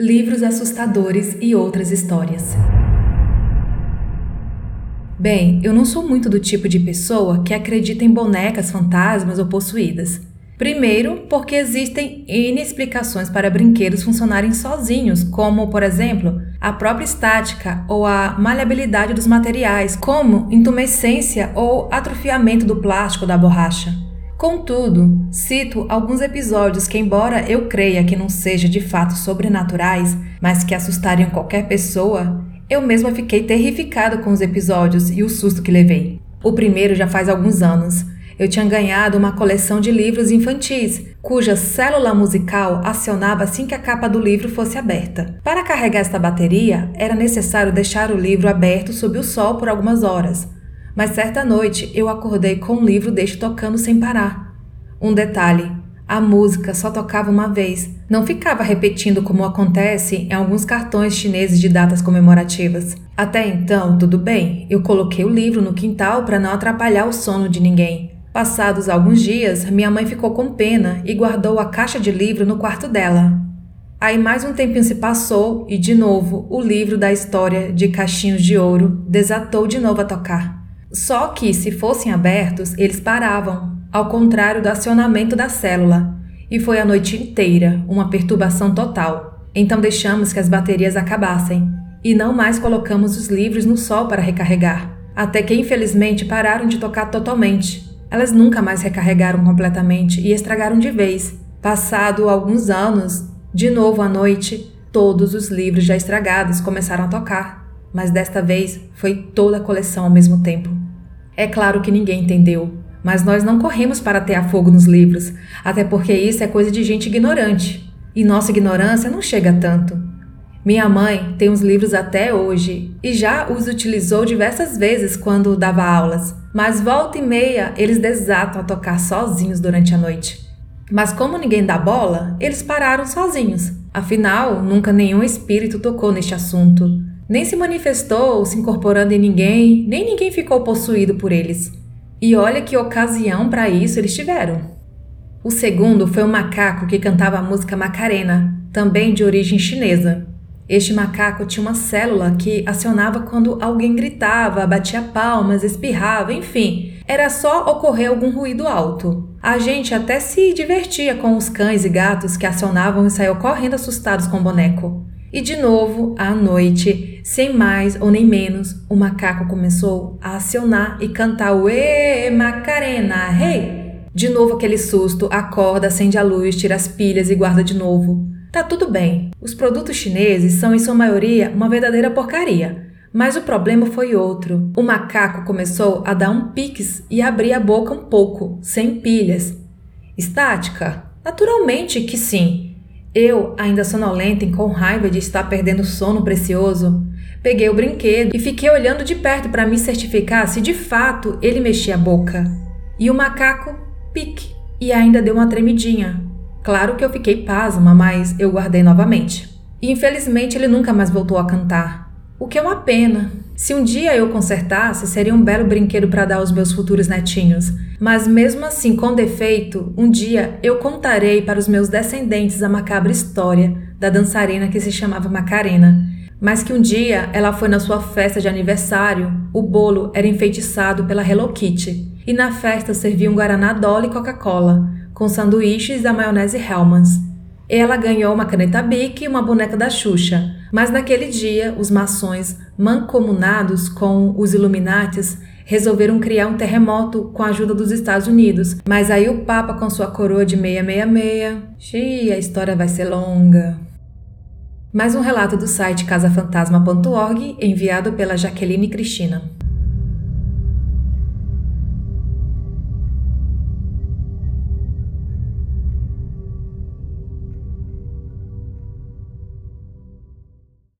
livros assustadores e outras histórias. Bem, eu não sou muito do tipo de pessoa que acredita em bonecas, fantasmas ou possuídas. Primeiro, porque existem N explicações para brinquedos funcionarem sozinhos, como, por exemplo, a própria estática ou a maleabilidade dos materiais, como intumescência ou atrofiamento do plástico ou da borracha. Contudo, cito alguns episódios que, embora eu creia que não sejam de fato sobrenaturais, mas que assustariam qualquer pessoa, eu mesma fiquei terrificada com os episódios e o susto que levei. O primeiro já faz alguns anos. Eu tinha ganhado uma coleção de livros infantis, cuja célula musical acionava assim que a capa do livro fosse aberta. Para carregar esta bateria, era necessário deixar o livro aberto sob o sol por algumas horas. Mas certa noite eu acordei com um livro deste tocando sem parar. Um detalhe: a música só tocava uma vez, não ficava repetindo como acontece em alguns cartões chineses de datas comemorativas. Até então, tudo bem, eu coloquei o livro no quintal para não atrapalhar o sono de ninguém. Passados alguns dias, minha mãe ficou com pena e guardou a caixa de livro no quarto dela. Aí mais um tempinho se passou e, de novo, o livro da história de Caixinhos de Ouro desatou de novo a tocar. Só que, se fossem abertos, eles paravam, ao contrário do acionamento da célula, e foi a noite inteira uma perturbação total. Então deixamos que as baterias acabassem e não mais colocamos os livros no sol para recarregar, até que infelizmente pararam de tocar totalmente. Elas nunca mais recarregaram completamente e estragaram de vez. Passado alguns anos, de novo à noite, todos os livros já estragados começaram a tocar, mas desta vez foi toda a coleção ao mesmo tempo. É claro que ninguém entendeu, mas nós não corremos para ter fogo nos livros, até porque isso é coisa de gente ignorante. E nossa ignorância não chega tanto. Minha mãe tem os livros até hoje e já os utilizou diversas vezes quando dava aulas, mas volta e meia eles desatam a tocar sozinhos durante a noite. Mas como ninguém dá bola, eles pararam sozinhos. Afinal, nunca nenhum espírito tocou neste assunto nem se manifestou se incorporando em ninguém, nem ninguém ficou possuído por eles. E olha que ocasião para isso eles tiveram. O segundo foi um macaco que cantava a música Macarena, também de origem chinesa. Este macaco tinha uma célula que acionava quando alguém gritava, batia palmas, espirrava, enfim, era só ocorrer algum ruído alto. A gente até se divertia com os cães e gatos que acionavam e saíam correndo assustados com o boneco. E de novo, à noite, sem mais ou nem menos, o macaco começou a acionar e cantar o Macarena, hey! De novo aquele susto, acorda, acende a luz, tira as pilhas e guarda de novo. Tá tudo bem. Os produtos chineses são em sua maioria uma verdadeira porcaria. Mas o problema foi outro. O macaco começou a dar um piques e abrir a boca um pouco, sem pilhas. Estática? Naturalmente que sim. Eu, ainda sonolenta e com raiva de estar perdendo sono precioso, peguei o brinquedo e fiquei olhando de perto para me certificar se de fato ele mexia a boca. E o macaco, pique, e ainda deu uma tremidinha. Claro que eu fiquei pasma, mas eu guardei novamente. E infelizmente ele nunca mais voltou a cantar. O que é uma pena. Se um dia eu consertasse, seria um belo brinquedo para dar aos meus futuros netinhos mas mesmo assim, com defeito, um dia eu contarei para os meus descendentes a macabra história da dançarina que se chamava Macarena. Mas que um dia ela foi na sua festa de aniversário, o bolo era enfeitiçado pela Hello Kitty, e na festa serviam Guaraná Dolly e Coca-Cola, com sanduíches da maionese Hellmann's. Ela ganhou uma caneta Bic e uma boneca da Xuxa, mas naquele dia os maçons, mancomunados com os Illuminates, resolveram criar um terremoto com a ajuda dos Estados Unidos. Mas aí o Papa, com sua coroa de 666, xiii, a história vai ser longa. Mais um relato do site casafantasma.org, enviado pela Jaqueline Cristina.